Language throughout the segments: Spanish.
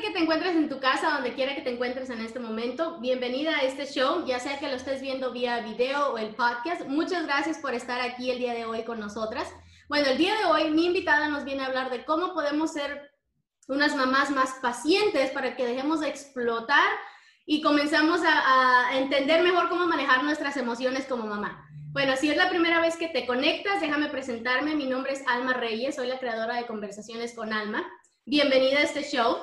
Que te encuentres en tu casa, donde quiera que te encuentres en este momento. Bienvenida a este show, ya sea que lo estés viendo vía video o el podcast. Muchas gracias por estar aquí el día de hoy con nosotras. Bueno, el día de hoy mi invitada nos viene a hablar de cómo podemos ser unas mamás más pacientes para que dejemos de explotar y comenzamos a, entender mejor cómo manejar nuestras emociones como mamá. Bueno, si es la primera vez que te conectas, déjame presentarme. Mi nombre es Alma Reyes, soy la creadora de Conversaciones con Alma. Bienvenida a este show.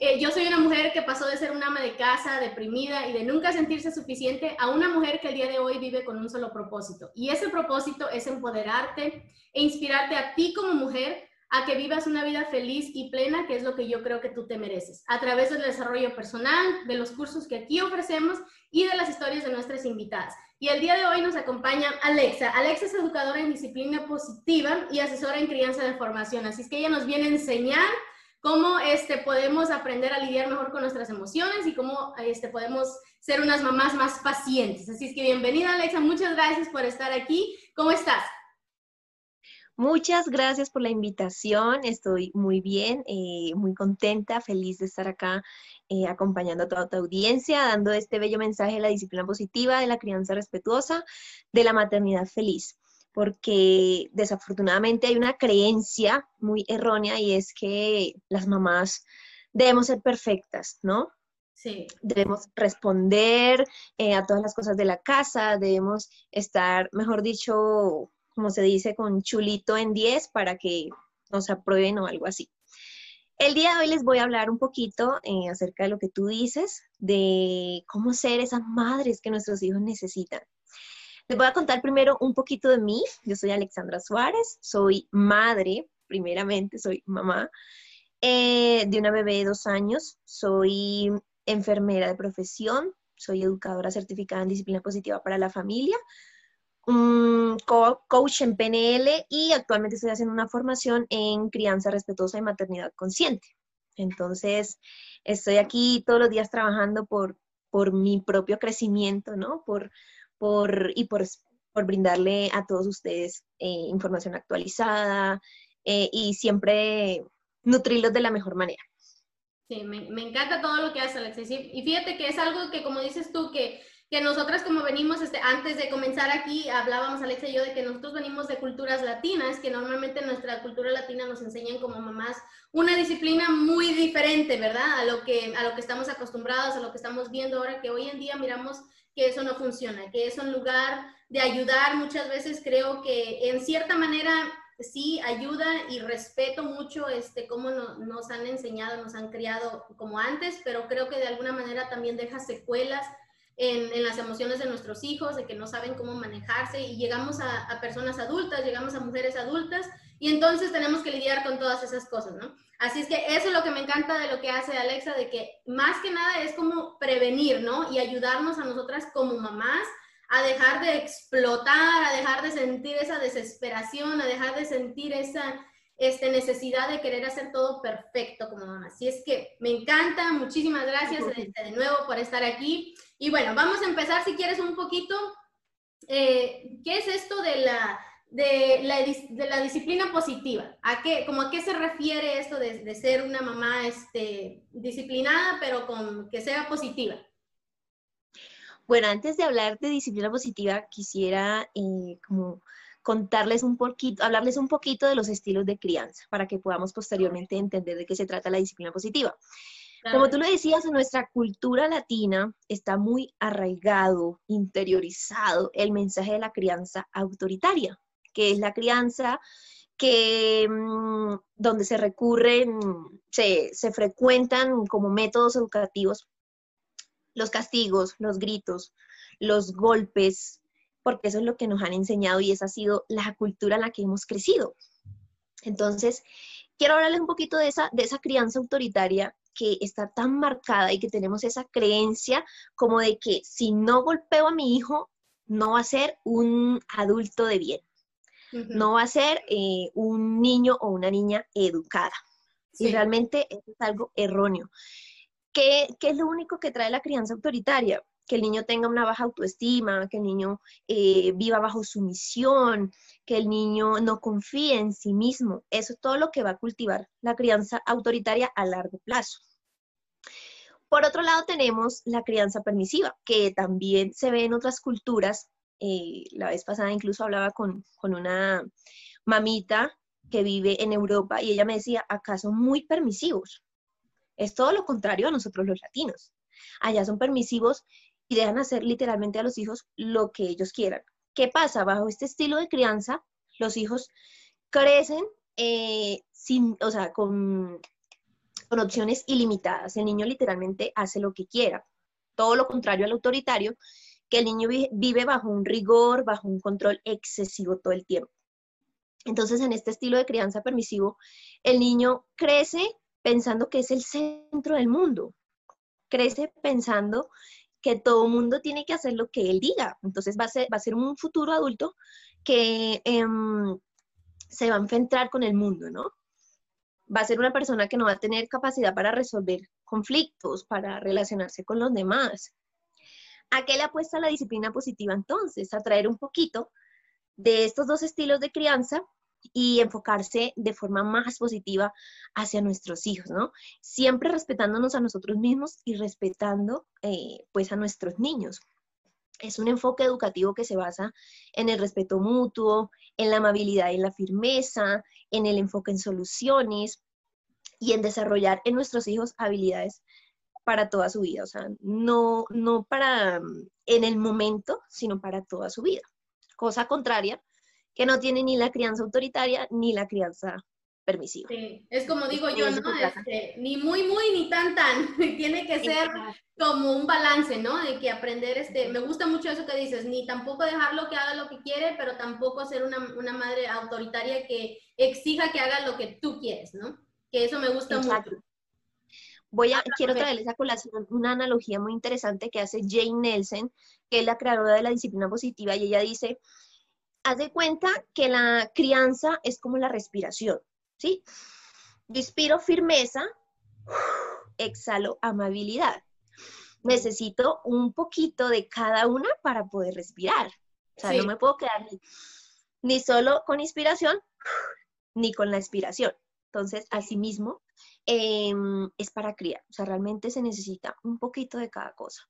Eh, yo soy una mujer que pasó de ser una ama de casa, deprimida y de nunca sentirse suficiente a una mujer que el día de hoy vive con un solo propósito. Y ese propósito es empoderarte e inspirarte a ti como mujer a que vivas una vida feliz y plena, que es lo que yo creo que tú te mereces, a través del desarrollo personal, de los cursos que aquí ofrecemos y de las historias de nuestras invitadas. Y el día de hoy nos acompaña Alexa. Alexa es educadora en disciplina positiva y asesora en crianza de formación. Así es que ella nos viene a enseñar cómo este, podemos aprender a lidiar mejor con nuestras emociones y cómo este, podemos ser unas mamás más pacientes. Así es que bienvenida Alexa, muchas gracias por estar aquí. ¿Cómo estás? Muchas gracias por la invitación. Estoy muy bien, eh, muy contenta, feliz de estar acá eh, acompañando a toda tu audiencia, dando este bello mensaje de la disciplina positiva, de la crianza respetuosa, de la maternidad feliz porque desafortunadamente hay una creencia muy errónea y es que las mamás debemos ser perfectas, ¿no? Sí. Debemos responder eh, a todas las cosas de la casa, debemos estar, mejor dicho, como se dice, con chulito en 10 para que nos aprueben o algo así. El día de hoy les voy a hablar un poquito eh, acerca de lo que tú dices, de cómo ser esas madres que nuestros hijos necesitan. Les voy a contar primero un poquito de mí. Yo soy Alexandra Suárez, soy madre, primeramente soy mamá eh, de una bebé de dos años, soy enfermera de profesión, soy educadora certificada en disciplina positiva para la familia, un coach en PNL y actualmente estoy haciendo una formación en crianza respetuosa y maternidad consciente. Entonces, estoy aquí todos los días trabajando por, por mi propio crecimiento, ¿no? Por, y por, brindarle a todos ustedes eh, información actualizada eh, y siempre nutrirlos de la mejor manera. Sí, me, encanta todo lo que hace Alexis. Y fíjate que es algo que, como dices tú, que, que nosotras como venimos, este, antes de comenzar aquí, hablábamos Alexa y yo de que nosotros venimos de culturas latinas, que normalmente en nuestra cultura latina nos enseñan como mamás una disciplina muy diferente, ¿verdad? A lo que, a lo que estamos acostumbrados, a lo que estamos viendo ahora, que hoy en día miramos que eso no funciona, que es un lugar de ayudar. Muchas veces creo que en cierta manera sí ayuda y respeto mucho este, cómo nos han enseñado, nos han criado como antes, pero creo que de alguna manera también deja secuelas en, en las emociones de nuestros hijos, de que no saben cómo manejarse y llegamos a, a personas adultas, llegamos a mujeres adultas y entonces tenemos que lidiar con todas esas cosas, ¿no? Así es que eso es lo que me encanta de lo que hace Alexa, de que más que nada es como prevenir, ¿no? Y ayudarnos a nosotras como mamás a dejar de explotar, a dejar de sentir esa desesperación, a dejar de sentir esa este, necesidad de querer hacer todo perfecto como mamá. Así es que me encanta, muchísimas gracias de, de nuevo por estar aquí. Y bueno, vamos a empezar si quieres un poquito. Eh, ¿Qué es esto de la de la, disciplina positiva. ¿A qué, como a qué se refiere esto de, de, ser una mamá este, disciplinada, pero con que sea positiva? Bueno, antes de hablar de disciplina positiva, quisiera eh, como contarles un poquito, hablarles un poquito de los estilos de crianza para que podamos posteriormente entender de qué se trata la disciplina positiva. Como tú lo decías, en nuestra cultura latina está muy arraigado, interiorizado el mensaje de la crianza autoritaria que es la crianza que mm, donde se recurren, se, se frecuentan como métodos educativos los castigos, los gritos, los golpes, porque eso es lo que nos han enseñado y esa ha sido la cultura en la que hemos crecido. Entonces, quiero hablarles un poquito de esa, de esa crianza autoritaria que está tan marcada y que tenemos esa creencia como de que si no golpeo a mi hijo, no va a ser un adulto de bien, no va a ser eh, un niño o una niña educada. Y realmente es algo erróneo. ¿Qué, ¿Qué, es lo único que trae la crianza autoritaria? Que el niño tenga una baja autoestima, que el niño eh, viva bajo sumisión, que el niño no confíe en sí mismo. Eso es todo lo que va a cultivar la crianza autoritaria a largo plazo. Por otro lado, tenemos la crianza permisiva, que también se ve en otras culturas. Eh, la vez pasada incluso hablaba con, con una mamita que vive en Europa y ella me decía, acá son muy permisivos. Es todo lo contrario a nosotros los latinos. Allá son permisivos y dejan hacer literalmente a los hijos lo que ellos quieran. ¿Qué pasa? Bajo este estilo de crianza, los hijos crecen eh, sin, o sea, con con opciones ilimitadas. El niño literalmente hace lo que quiera. Todo lo contrario al autoritario, que el niño vive bajo un rigor, bajo un control excesivo todo el tiempo. Entonces, en este estilo de crianza permisivo, el niño crece pensando que es el centro del mundo. Crece pensando que todo mundo tiene que hacer lo que él diga. Entonces va a ser, va a ser un futuro adulto que em, se va a enfrentar con el mundo, ¿no? va a ser una persona que no va a tener capacidad para resolver conflictos, para relacionarse con los demás. ¿A qué le apuesta la disciplina positiva entonces? A traer un poquito de estos dos estilos de crianza y enfocarse de forma más positiva hacia nuestros hijos, ¿no? Siempre respetándonos a nosotros mismos y respetando eh, pues a nuestros niños. Es un enfoque educativo que se basa en el respeto mutuo, en la amabilidad y la firmeza, en el enfoque en soluciones y en desarrollar en nuestros hijos habilidades para toda su vida, o sea, no, no para mm, en el momento, sino para toda su vida. Cosa contraria, que no tiene ni la crianza autoritaria ni la crianza permisiva. Sí, es como digo yo, ¿no? Este, ni muy, muy, ni tan, tan. Tiene que ser como un balance, ¿no? De que aprender, este, me gusta mucho eso que dices, ni tampoco dejarlo que haga lo que quiere, pero tampoco ser una, una madre autoritaria que exija que haga lo que tú quieres, ¿no? Que eso me gusta mucho. Voy a, quiero traerles a colación una analogía muy interesante que hace Jane Nelson, que es la creadora de la disciplina positiva, y ella dice, haz de cuenta que la crianza es como la respiración. ¿sí? Respiro firmeza, exhalo amabilidad. Necesito un poquito de cada una para poder respirar. O sea, no me puedo quedar ni, solo con inspiración ni con la expiración. Entonces, asimismo, em, es para criar. O sea, realmente se necesita un poquito de cada cosa.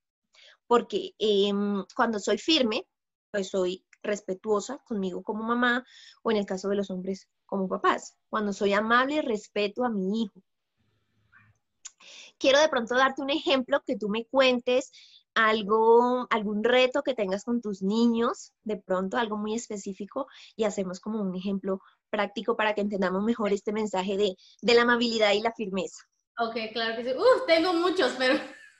Porque em, cuando soy firme, pues soy respetuosa conmigo como mamá o en el caso de los hombres como papás, cuando soy amable respeto a mi hijo. Quiero de pronto darte un ejemplo que tú me cuentes algo, algún reto que tengas con tus niños, de pronto algo muy específico y hacemos como un ejemplo práctico para que entendamos mejor este mensaje de, de la amabilidad y la firmeza. Ok, claro que sí. Uf, tengo muchos, pero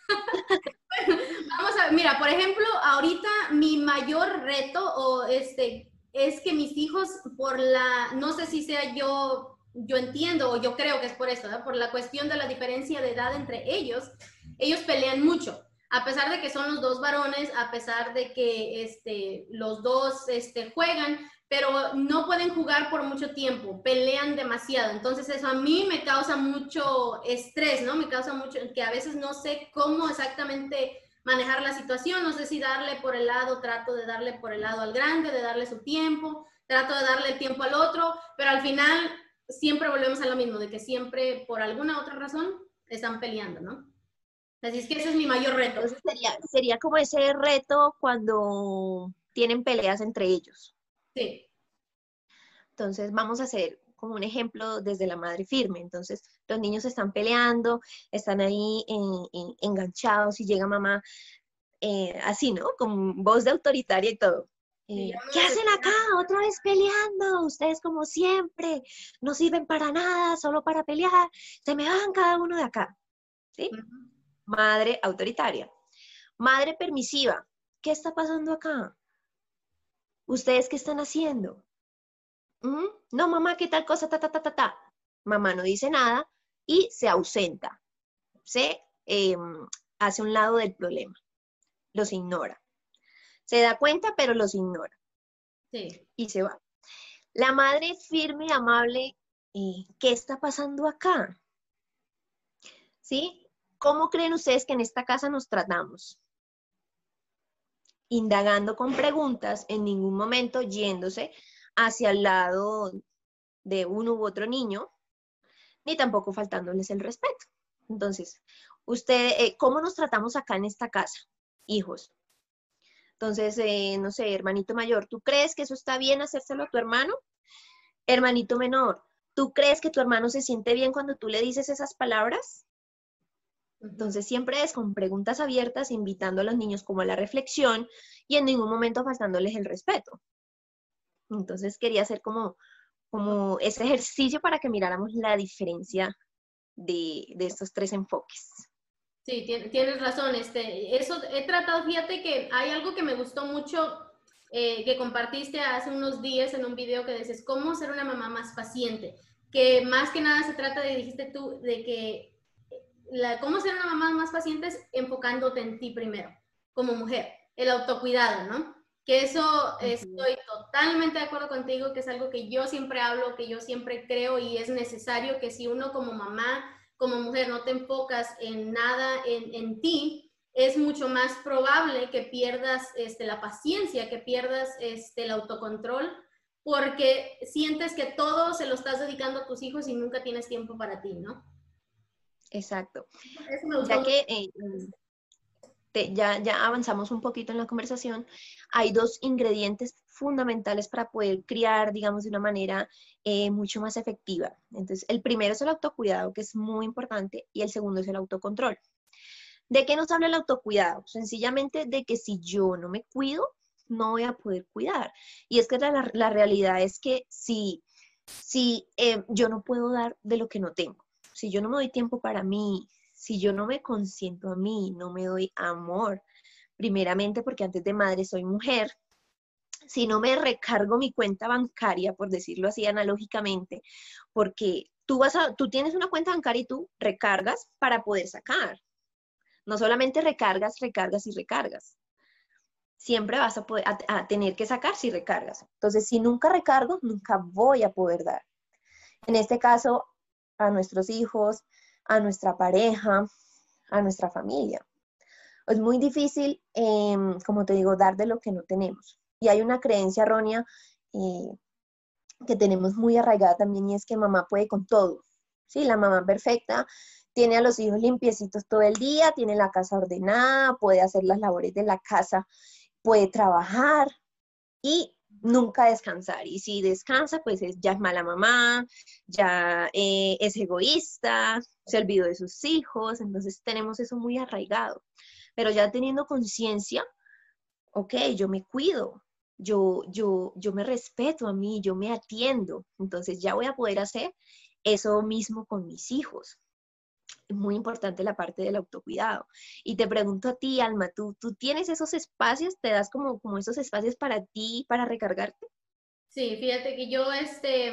vamos a ver, mira, por ejemplo, ahorita mi mayor reto o este es que mis hijos por la, no sé si sea yo, yo entiendo o yo creo que es por eso, por la cuestión de la diferencia de edad entre ellos, ellos pelean mucho. A pesar de que son los dos varones, a pesar de que este, los dos este, juegan, pero no pueden jugar por mucho tiempo, pelean demasiado. Entonces eso a mí me causa mucho estrés, ¿no? Me causa mucho, que a veces no sé cómo exactamente manejar la situación, no sé si darle por el lado, trato de darle por el lado al grande, de darle su tiempo, trato de darle el tiempo al otro, pero al final siempre volvemos a lo mismo, de que siempre por alguna otra razón están peleando, ¿no? Así es que ese es mi mayor reto. sería, sería como ese reto cuando tienen peleas entre ellos. Sí. Entonces vamos a hacer como un ejemplo desde la madre firme. Entonces, los niños están peleando, están ahí enganchados y llega mamá eh, así, ¿no? Con voz de autoritaria y todo. Eh, ¿Qué hacen acá? Otra vez peleando. Ustedes como siempre no sirven para nada, solo para pelear. Se me van cada uno de acá. ¿Sí? Madre autoritaria. Madre permisiva. ¿Qué está pasando acá? ¿Ustedes qué están haciendo? ¿Mm? No, mamá, ¿qué tal cosa? Ta, ta, ta, ta, ta. Mamá no dice nada y se ausenta. Se em, hace un lado del problema. Los ignora. Se da cuenta, pero los ignora. Sí. Y se va. La madre firme y amable, eh, ¿qué está pasando acá? ¿Sí? ¿Cómo creen ustedes que en esta casa nos tratamos? Indagando con preguntas, en ningún momento yéndose hacia el lado de uno u otro niño, ni tampoco faltándoles el respeto. Entonces, usted, eh, ¿cómo nos tratamos acá en esta casa? Hijos, entonces, eh, no sé, hermanito mayor, ¿tú crees que eso está bien hacérselo a tu hermano? Hermanito menor, ¿tú crees que tu hermano se siente bien cuando tú le dices esas palabras? Entonces, siempre es con preguntas abiertas, invitando a los niños como a la reflexión y en ningún momento faltándoles el respeto. Entonces, quería hacer como, como ese ejercicio para que miráramos la diferencia de, de estos tres enfoques. Sí, tienes razón. Este, eso he tratado, fíjate que hay algo que me gustó mucho eh, que compartiste hace unos días en un video que dices, ¿cómo ser una mamá más paciente? Que más que nada se trata de, dijiste tú, de que la, cómo ser una mamá más paciente es enfocándote en ti primero, como mujer, el autocuidado, ¿no? Que eso estoy totalmente de acuerdo contigo, que es algo que yo siempre hablo, que yo siempre creo y es necesario que si uno como mamá como mujer no te enfocas en nada en, ti, es mucho más probable que pierdas este, la paciencia, que pierdas este, el autocontrol, porque sientes que todo se lo estás dedicando a tus hijos y nunca tienes tiempo para ti, ¿no? Exacto. Ya que eh, ya, ya avanzamos un poquito en la conversación, hay dos ingredientes fundamentales para poder criar, digamos, de una manera eh, mucho más efectiva. Entonces, el primero es el autocuidado, que es muy importante, y el segundo es el autocontrol. ¿De qué nos habla el autocuidado? Sencillamente de que si yo no me cuido, no voy a poder cuidar. Y es que la, la realidad es que si, si eh, yo no puedo dar de lo que no tengo, si yo no me doy tiempo para mí, si yo no me consiento a mí, no me doy amor, primeramente porque antes de madre soy mujer, si no me recargo mi cuenta bancaria, por decirlo así analógicamente, porque tú vas a, tú tienes una cuenta bancaria y tú recargas para poder sacar. No solamente recargas, recargas y recargas. Siempre vas a, poder, a tener que sacar si recargas. Entonces, si nunca recargo, nunca voy a poder dar. En este caso, a nuestros hijos, a nuestra pareja, a nuestra familia. Es muy difícil, em, como te digo, dar de lo que no tenemos. Y hay una creencia errónea eh, que tenemos muy arraigada también y es que mamá puede con todo. Sí, la mamá perfecta tiene a los hijos limpiecitos todo el día, tiene la casa ordenada, puede hacer las labores de la casa, puede trabajar y nunca descansar. Y si descansa, pues ya es mala mamá, ya eh, es egoísta, se olvidó de sus hijos, entonces tenemos eso muy arraigado. Pero ya teniendo conciencia, ok, yo me cuido, yo, yo, yo me respeto a mí, yo me atiendo, entonces ya voy a poder hacer eso mismo con mis hijos. Es muy importante la parte del autocuidado. Y te pregunto a ti, Alma, ¿tú, tú tienes esos espacios? ¿Te das como, como esos espacios para ti, para recargarte? Sí, fíjate que yo, este,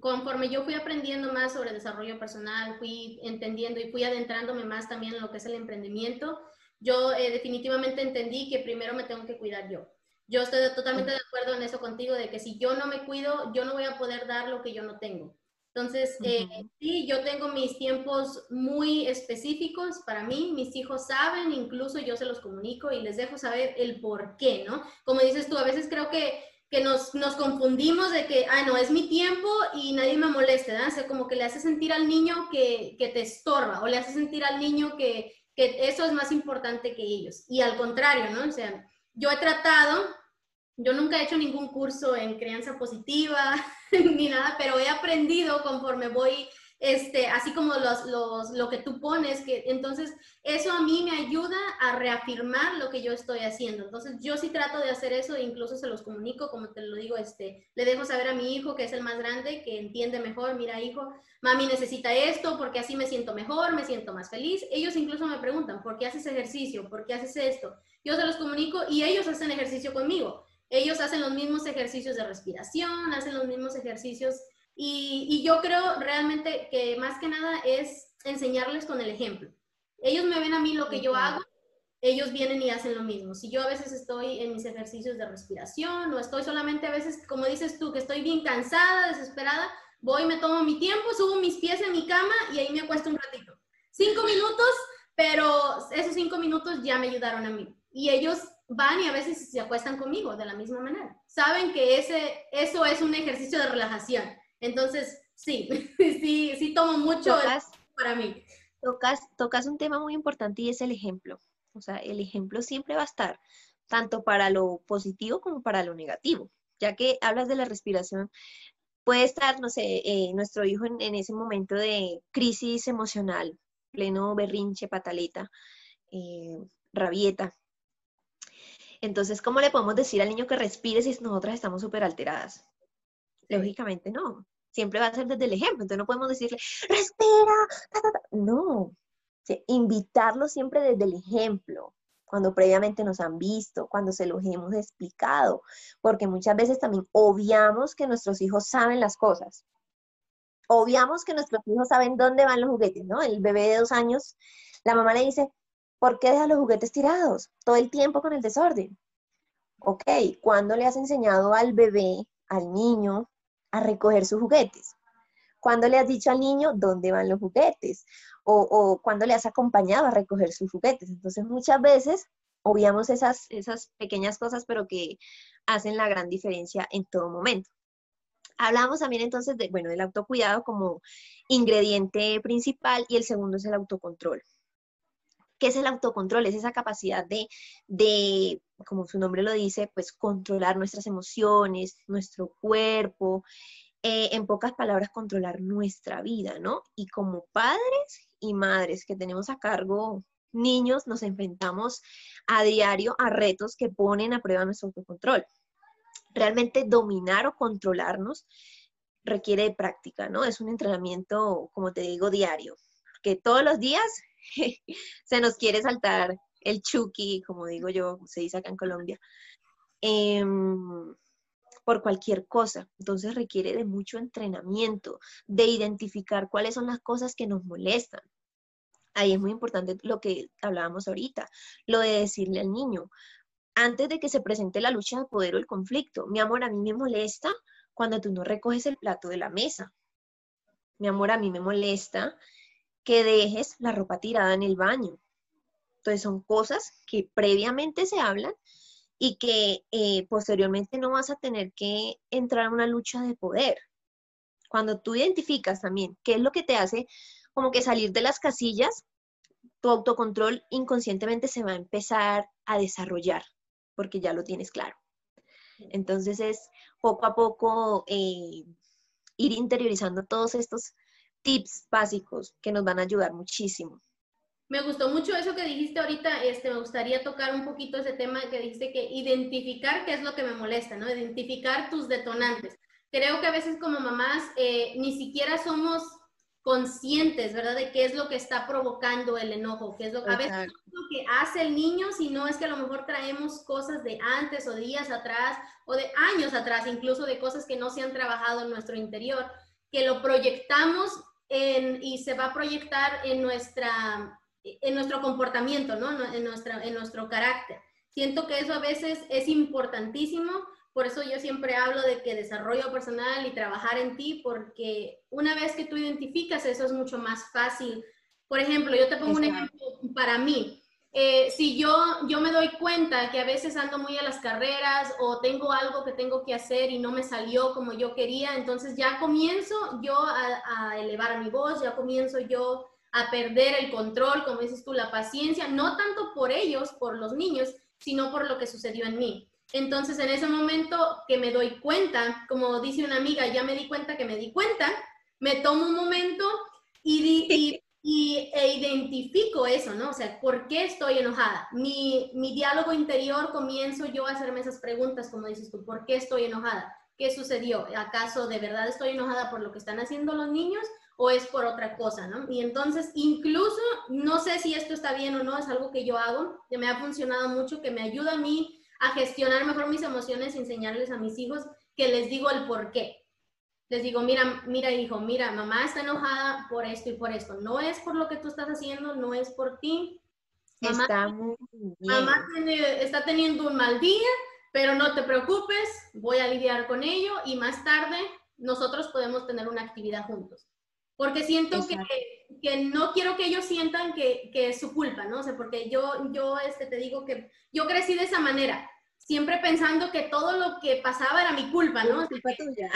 conforme yo fui aprendiendo más sobre desarrollo personal, fui entendiendo y fui adentrándome más también en lo que es el emprendimiento, yo eh, definitivamente entendí que primero me tengo que cuidar yo. Yo estoy totalmente de acuerdo en eso contigo, de que si yo no me cuido, yo no voy a poder dar lo que yo no tengo. Entonces, eh, sí, yo tengo mis tiempos muy específicos para mí, mis hijos saben, incluso yo se los comunico y les dejo saber el por qué, ¿no? Como dices tú, a veces creo que que nos, nos, confundimos de que, ah, no, es mi tiempo y nadie me moleste, ¿verdad? O sea, como que le hace sentir al niño que, que te estorba o le hace sentir al niño que, que, eso es más importante que ellos. Y al contrario, ¿no? O sea, yo he tratado, yo nunca he hecho ningún curso en crianza positiva ni nada, pero he aprendido conforme voy este, así como los, los, lo que tú pones, que entonces eso a mí me ayuda a reafirmar lo que yo estoy haciendo. Entonces yo sí trato de hacer eso e incluso se los comunico, como te lo digo, este, le dejo saber a mi hijo, que es el más grande, que entiende mejor, mira hijo, mami necesita esto porque así me siento mejor, me siento más feliz. Ellos incluso me preguntan, ¿por qué haces ejercicio? ¿Por qué haces esto? Yo se los comunico y ellos hacen ejercicio conmigo. Ellos hacen los mismos ejercicios de respiración, hacen los mismos ejercicios y, yo creo realmente que más que nada es enseñarles con el ejemplo. Ellos me ven a mí lo que yo hago, ellos vienen y hacen lo mismo. Si yo a veces estoy en mis ejercicios de respiración o estoy solamente a veces, como dices tú, que estoy bien cansada, desesperada, voy, me tomo mi tiempo, subo mis pies en mi cama y ahí me acuesto un ratito. Cinco minutos, pero esos cinco minutos ya me ayudaron a mí. Y ellos van y a veces se acuestan conmigo de la misma manera. Saben que ese, eso es un ejercicio de relajación entonces, sí, sí, sí tomo mucho para mí. Tocas, tocas un tema muy importante y es el ejemplo. O sea, el ejemplo siempre va a estar, tanto para lo positivo como para lo negativo. Ya que hablas de la respiración, puede estar, no sé, eh, nuestro hijo en, ese momento de crisis emocional, pleno berrinche, pataleta, eh, rabieta. Entonces, ¿cómo le podemos decir al niño que respire si nosotras estamos súper alteradas? Lógicamente no. Siempre va a ser desde el ejemplo. Entonces no podemos decirle, respira. No. invitarlo siempre desde el ejemplo cuando previamente nos han visto, cuando se los hemos explicado, porque muchas veces también obviamos que nuestros hijos saben las cosas. Obviamos que nuestros hijos saben dónde van los juguetes, ¿no? El bebé de dos años, la mamá le dice, ¿por qué deja los juguetes tirados todo el tiempo con el desorden? Ok, ¿cuándo le has enseñado al bebé, al niño, a recoger sus juguetes? ¿Cuándo le has dicho al niño dónde van los juguetes? O, o cuándo le has acompañado a recoger sus juguetes. Entonces, muchas veces obviamos esas, esas pequeñas cosas, pero que hacen la gran diferencia en todo momento. Hablamos también entonces de, bueno, del autocuidado como ingrediente principal y el segundo es el autocontrol. ¿Qué es el autocontrol? Es esa capacidad de, de, como su nombre lo dice, pues controlar nuestras emociones, nuestro cuerpo, eh, en pocas palabras, controlar nuestra vida, ¿no? Y como padres y madres que tenemos a cargo niños, nos enfrentamos a diario a retos que ponen a prueba nuestro autocontrol. Realmente dominar o controlarnos requiere práctica, ¿no? Es un entrenamiento, como te digo, diario, que todos los días se nos quiere saltar el chuki, como digo yo, se dice acá en Colombia, em, por cualquier cosa. Entonces requiere de mucho entrenamiento, de identificar cuáles son las cosas que nos molestan. Ahí es muy importante lo que hablábamos ahorita, lo de decirle al niño, antes de que se presente la lucha de poder o el conflicto, mi amor, a mí me molesta cuando tú no recoges el plato de la mesa. Mi amor, a mí me molesta que dejes la ropa tirada en el baño. Entonces son cosas que previamente se hablan y que eh, posteriormente no vas a tener que entrar a una lucha de poder. Cuando tú identificas también qué es lo que te hace como que salir de las casillas, tu autocontrol inconscientemente se va a empezar a desarrollar, porque ya lo tienes claro. Entonces es poco a poco eh, ir interiorizando todos estos tips básicos que nos van a ayudar muchísimo. Me gustó mucho eso que dijiste ahorita, este, me gustaría tocar un poquito ese tema que dijiste que identificar qué es lo que me molesta, ¿no? Identificar tus detonantes. Creo que a veces como mamás eh, ni siquiera somos conscientes, ¿verdad? De qué es lo que está provocando el enojo, qué es lo, a veces lo que hace el niño, si no es que a lo mejor traemos cosas de antes o días atrás o de años atrás, incluso de cosas que no se han trabajado en nuestro interior, que lo proyectamos y se va a proyectar en, nuestra, en nuestro comportamiento, ¿no? En, nuestra, en nuestro carácter. Siento que eso a veces es importantísimo, por eso yo siempre hablo de que desarrollo personal y trabajar en ti, porque una vez que tú identificas eso es mucho más fácil. Por ejemplo, yo te pongo un ejemplo para mí. Eh, si yo, yo me doy cuenta que a veces ando muy a las carreras o tengo algo que tengo que hacer y no me salió como yo quería, entonces ya comienzo yo a, elevar mi voz, ya comienzo yo a perder el control, como dices tú, la paciencia, no tanto por ellos, por los niños, sino por lo que sucedió en mí. Entonces, en ese momento que me doy cuenta, como dice una amiga, ya me di cuenta que me di cuenta, me tomo un momento y, e identifico eso, ¿no? O sea, ¿por qué estoy enojada? Mi, mi diálogo interior comienzo yo a hacerme esas preguntas, como dices tú, ¿por qué estoy enojada? ¿Qué sucedió? ¿Acaso de verdad estoy enojada por lo que están haciendo los niños o es por otra cosa, ¿no? Y entonces, incluso, no sé si esto está bien o no, es algo que yo hago, que me ha funcionado mucho, que me ayuda a mí a gestionar mejor mis emociones, enseñarles a mis hijos que les digo el por qué les digo, mira, mira hijo, mira, mamá está enojada por esto y por esto. No es por lo que tú estás haciendo, no es por ti. Mamá, está muy bien. Mamá está teniendo un mal día, pero no te preocupes, voy a lidiar con ello y más tarde nosotros podemos tener una actividad juntos. Porque siento que, que, no quiero que ellos sientan que, que, es su culpa, ¿no? O sea, porque yo, yo este, te digo que yo crecí de esa manera, siempre pensando que todo lo que pasaba era mi culpa, ¿no? Culpa tuya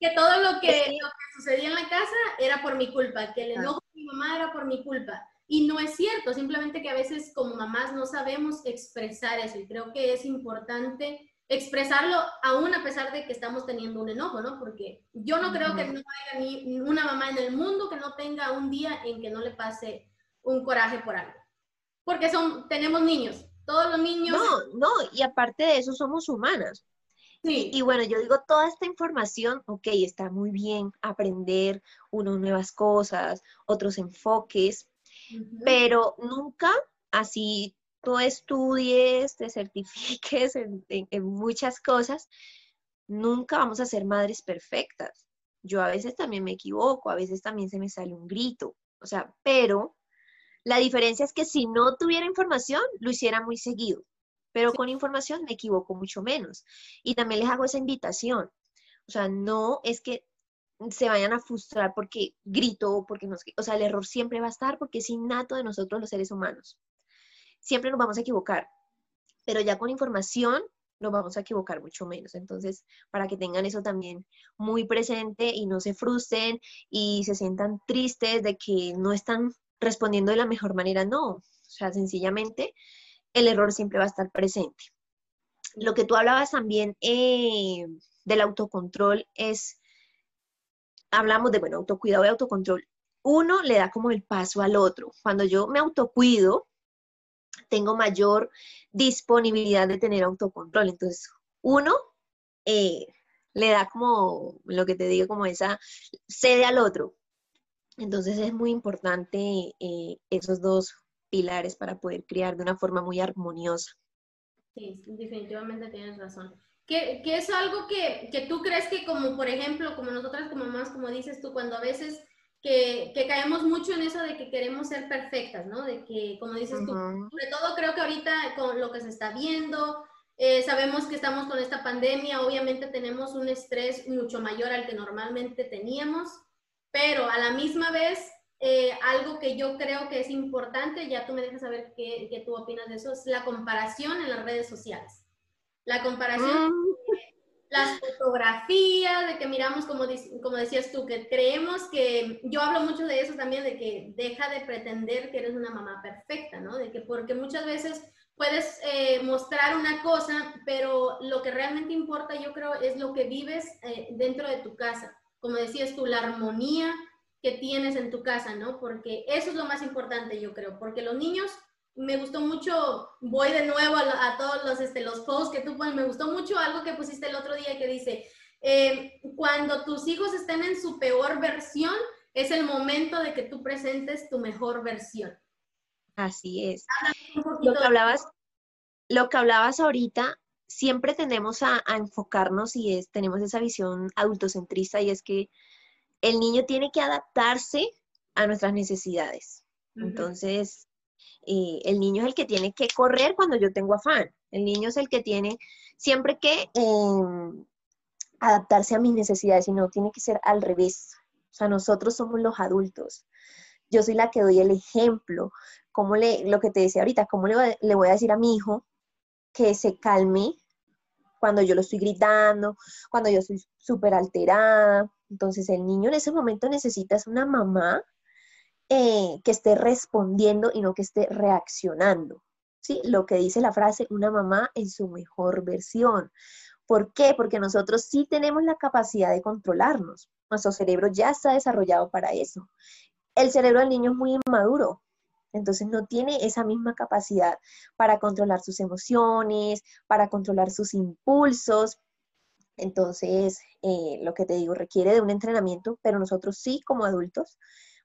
que todo lo que, sucedía en la casa era por mi culpa, que el enojo de mi mamá era por mi culpa. Y no es cierto, simplemente que a veces como mamás no sabemos expresar eso y creo que es importante expresarlo aún a pesar de que estamos teniendo un enojo, ¿no? Porque yo no creo que no haya ni una mamá en el mundo que no tenga un día en que no le pase un coraje por algo. Porque son, tenemos niños, todos los niños... No, no, y aparte de eso somos humanas. Y, bueno, yo digo, toda esta información, ok, está muy bien aprender unas nuevas cosas, otros enfoques, pero nunca así tú estudies, te certifiques en, en, muchas cosas, nunca vamos a ser madres perfectas. Yo a veces también me equivoco, a veces también se me sale un grito, o sea, pero la diferencia es que si no tuviera información, lo hiciera muy seguido pero con información me equivoco mucho menos. Y también les hago esa invitación. O sea, no es que se vayan a frustrar porque grito, porque no o sea, el error siempre va a estar porque es innato de nosotros los seres humanos. Siempre nos vamos a equivocar, pero ya con información nos vamos a equivocar mucho menos. Entonces, para que tengan eso también muy presente y no se frustren y se sientan tristes de que no están respondiendo de la mejor manera, no. O sea, sencillamente el error siempre va a estar presente. Lo que tú hablabas también eh, del autocontrol es, hablamos de, bueno, autocuidado y autocontrol. Uno le da como el paso al otro. Cuando yo me autocuido, tengo mayor disponibilidad de tener autocontrol. Entonces, uno eh, le da como, lo que te digo, como esa, cede al otro. Entonces es muy importante eh, esos dos pilares para poder criar de una forma muy armoniosa. Sí, definitivamente tienes razón. ¿Qué es algo que, que, tú crees que como, por ejemplo, como nosotras como mamás, como dices tú, cuando a veces que, que, caemos mucho en eso de que queremos ser perfectas, ¿no? De que, como dices tú, sobre todo creo que ahorita con lo que se está viendo, eh, sabemos que estamos con esta pandemia, obviamente tenemos un estrés mucho mayor al que normalmente teníamos, pero a la misma vez eh, algo que yo creo que es importante, ya tú me dejas saber qué, qué, tú opinas de eso, es la comparación en las redes sociales. La comparación, mm. las fotografías, de que miramos, como, como decías tú, que creemos que, yo hablo mucho de eso también, de que deja de pretender que eres una mamá perfecta, ¿no? De que porque muchas veces puedes eh, mostrar una cosa, pero lo que realmente importa, yo creo, es lo que vives eh, dentro de tu casa. Como decías tú, la armonía, que tienes en tu casa, ¿no? Porque eso es lo más importante, yo creo, porque los niños, me gustó mucho, voy de nuevo a, todos los, este, los posts que tú pones, me gustó mucho algo que pusiste el otro día que dice, eh, cuando tus hijos estén en su peor versión, es el momento de que tú presentes tu mejor versión. Así es. Lo que hablabas, lo que hablabas ahorita, siempre tendemos a, a enfocarnos y es, tenemos esa visión adultocentrista y es que el niño tiene que adaptarse a nuestras necesidades. Entonces, eh, el niño es el que tiene que correr cuando yo tengo afán. El niño es el que tiene siempre que em, adaptarse a mis necesidades y no tiene que ser al revés. O sea, nosotros somos los adultos. Yo soy la que doy el ejemplo. Como le, lo que te decía ahorita, ¿cómo le, le voy a decir a mi hijo que se calme cuando yo lo estoy gritando, cuando yo estoy súper alterada? Entonces el niño en ese momento necesita una mamá eh, que esté respondiendo y no que esté reaccionando. ¿sí? Lo que dice la frase, una mamá en su mejor versión. ¿Por qué? Porque nosotros sí tenemos la capacidad de controlarnos. Nuestro cerebro ya está desarrollado para eso. El cerebro del niño es muy inmaduro, entonces no tiene esa misma capacidad para controlar sus emociones, para controlar sus impulsos. Entonces, eh, lo que te digo, requiere de un entrenamiento, pero nosotros sí como adultos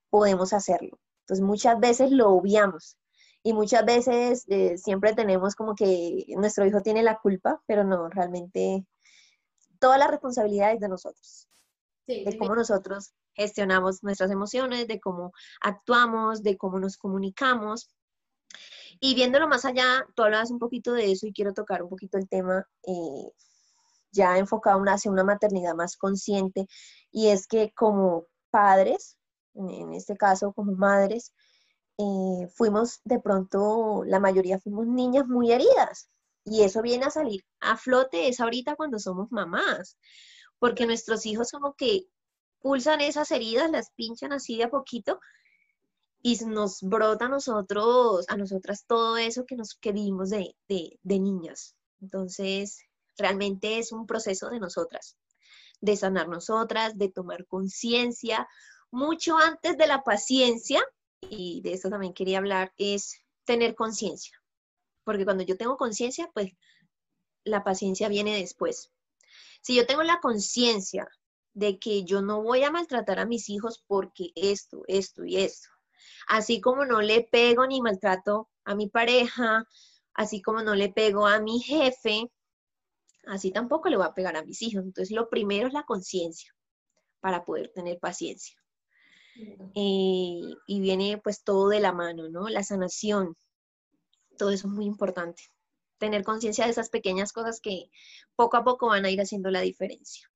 podemos hacerlo. Entonces, muchas veces lo obviamos y muchas veces eh, siempre tenemos como que nuestro hijo tiene la culpa, pero no, realmente toda la responsabilidad es de nosotros, de cómo nosotros gestionamos nuestras emociones, de cómo actuamos, de cómo nos comunicamos. Y viéndolo más allá, tú hablabas un poquito de eso y quiero tocar un poquito el tema eh, ya enfocado hacia una maternidad más consciente, y es que como padres, en este caso como madres, eh, fuimos de pronto, la mayoría fuimos niñas muy heridas, y eso viene a salir a flote es ahorita cuando somos mamás, porque nuestros hijos como que pulsan esas heridas, las pinchan así de a poquito y nos brota a nosotros, a nosotras todo eso que nos querimos de, de, de niñas. Entonces, realmente es un proceso de nosotras, de sanar nosotras, de tomar conciencia, mucho antes de la paciencia, y de eso también quería hablar, es tener conciencia. Porque cuando yo tengo conciencia, pues la paciencia viene después. Si yo tengo la conciencia de que yo no voy a maltratar a mis hijos porque esto, esto y esto. Así como no le pego ni maltrato a mi pareja, así como no le pego a mi jefe, así tampoco le voy a pegar a mis hijos. Entonces, lo primero es la conciencia para poder tener paciencia. Eh, y viene pues todo de la mano, ¿no? La sanación, todo eso es muy importante. Tener conciencia de esas pequeñas cosas que poco a poco van a ir haciendo la diferencia.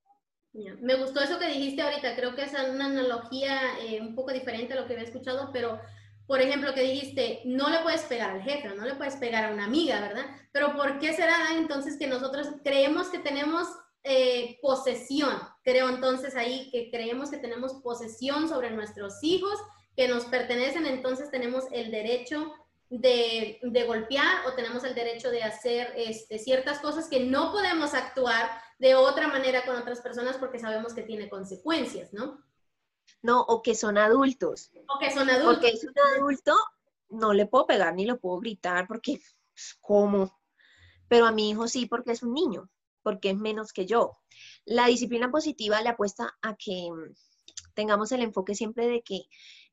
Me gustó eso que dijiste ahorita, creo que es una analogía eh, un poco diferente a lo que había escuchado, pero por ejemplo, que dijiste, no le puedes pegar al jefe, no le puedes pegar a una amiga, ¿verdad? Pero ¿por qué será entonces que nosotros creemos que tenemos eh, posesión? Creo entonces ahí que creemos que tenemos posesión sobre nuestros hijos, que nos pertenecen, entonces tenemos el derecho de, de golpear o tenemos el derecho de hacer este, ciertas cosas que no podemos actuar de otra manera con otras personas porque sabemos que tiene consecuencias, ¿no? No, o que son adultos. O que son adultos. Porque es un adulto, no le puedo pegar ni lo puedo gritar porque, pues, ¿cómo? Pero a mi hijo sí porque es un niño, porque es menos que yo. La disciplina positiva le apuesta a que mm, tengamos el enfoque siempre de que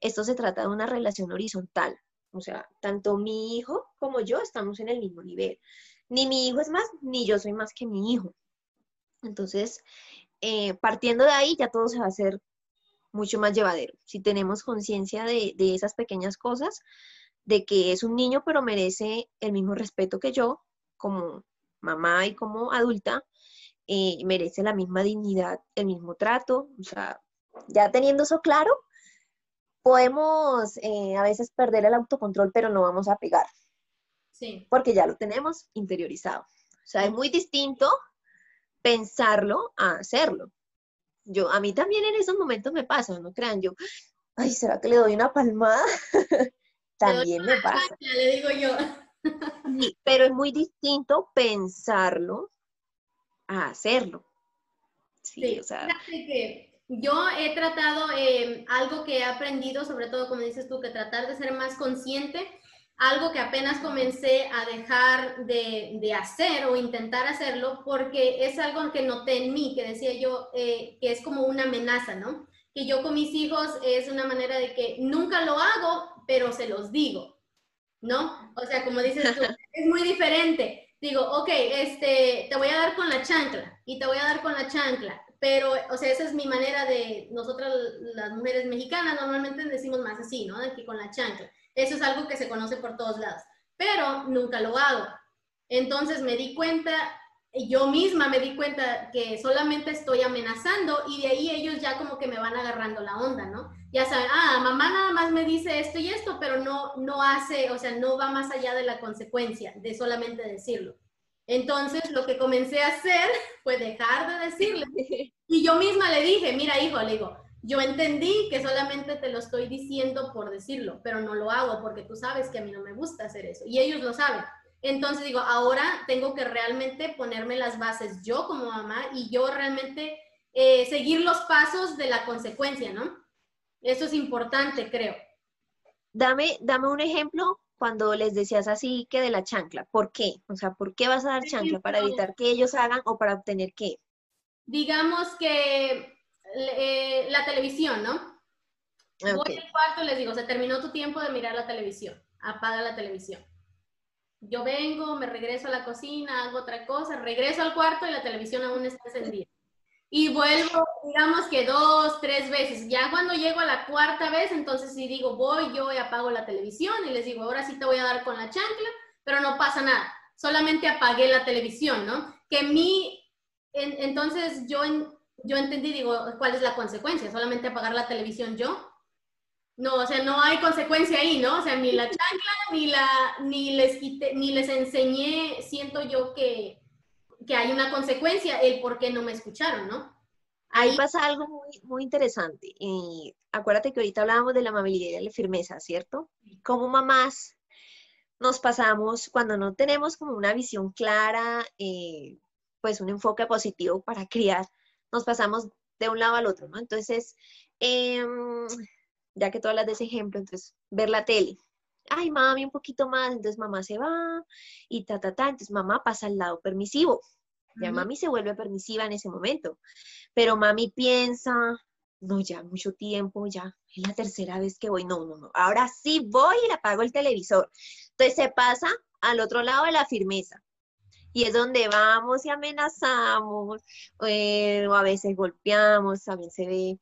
esto se trata de una relación horizontal. O sea, tanto mi hijo como yo estamos en el mismo nivel. Ni mi hijo es más, ni yo soy más que mi hijo. Entonces, eh, partiendo de ahí, ya todo se va a hacer mucho más llevadero. Si tenemos conciencia de, esas pequeñas cosas, de que es un niño, pero merece el mismo respeto que yo, como mamá y como adulta, eh, merece la misma dignidad, el mismo trato. O sea, ya teniendo eso claro, podemos eh, a veces perder el autocontrol, pero no vamos a pegar. Sí. Porque ya lo tenemos interiorizado. O sea, es muy distinto pensarlo a hacerlo. Yo, a mí también en esos momentos me pasa, no crean, yo, ay, ¿será que le doy una palmada? también me pasa. le digo yo. pero es muy distinto pensarlo a hacerlo. Sí, o sea. Que yo he tratado eh, algo que he aprendido, sobre todo como dices tú, que tratar de ser más consciente algo que apenas comencé a dejar de, hacer o intentar hacerlo porque es algo que noté en mí, que decía yo, eh, que es como una amenaza, ¿no? Que yo con mis hijos es una manera de que nunca lo hago, pero se los digo, ¿no? O sea, como dices tú, es muy diferente. Digo, ok, este, te voy a dar con la chancla y te voy a dar con la chancla, pero, o sea, esa es mi manera de, nosotras las mujeres mexicanas normalmente decimos más así, ¿no? De que con la chancla. Eso es algo que se conoce por todos lados, pero nunca lo hago. Entonces me di cuenta, yo misma me di cuenta que solamente estoy amenazando y de ahí ellos ya como que me van agarrando la onda, ¿no? Ya saben, ah, mamá nada más me dice esto y esto, pero no, no hace, o sea, no va más allá de la consecuencia de solamente decirlo. Entonces, lo que comencé a hacer fue dejar de decirle. Y yo misma le dije, mira, hijo, le digo, yo entendí que solamente te lo estoy diciendo por decirlo, pero no lo hago porque tú sabes que a mí no me gusta hacer eso y ellos lo saben. Entonces digo, ahora tengo que realmente ponerme las bases yo como mamá y yo realmente eh, seguir los pasos de la consecuencia, ¿no? Eso es importante, creo. Dame, dame un ejemplo cuando les decías así que de la chancla. ¿Por qué? O sea, ¿por qué vas a dar chancla? ¿Para evitar que ellos hagan o para obtener qué? Digamos que eh, la televisión, ¿no? Voy al cuarto y les digo, se terminó tu tiempo de mirar la televisión. Apaga la televisión. Yo vengo, me regreso a la cocina, hago otra cosa, regreso al cuarto y la televisión aún está encendida y vuelvo, digamos que dos, tres veces. Ya cuando llego a la cuarta vez, entonces si digo, voy yo y apago la televisión y les digo, ahora sí te voy a dar con la chancla, pero no pasa nada, solamente apagué la televisión, ¿no? Que mi, entonces yo, yo entendí, digo, ¿cuál es la consecuencia? ¿Solamente apagar la televisión yo? No, o sea, no hay consecuencia ahí, ¿no? O sea, ni la chancla, ni, la, ni, les, ni les enseñé, siento yo que que hay una consecuencia, el por qué no me escucharon, ¿no? Ahí pasa algo muy, interesante. Y acuérdate que ahorita hablábamos de la amabilidad y la firmeza, ¿cierto? Como mamás nos pasamos cuando no tenemos como una visión clara, eh, pues un enfoque positivo para criar, nos pasamos de un lado al otro, ¿no? Entonces, em, ya que tú hablas de ese ejemplo, entonces, ver la tele. Ay, mami, un poquito más, entonces mamá se va y ta, ta, ta, entonces mamá pasa al lado permisivo. Ya mami se vuelve permisiva en ese momento, pero mami piensa, no, ya mucho tiempo, ya es la tercera vez que voy, no, no, no, ahora sí voy y le apago el televisor. Entonces se pasa al otro lado de la firmeza. Y es donde vamos y amenazamos, eh, o a veces golpeamos, también se ve,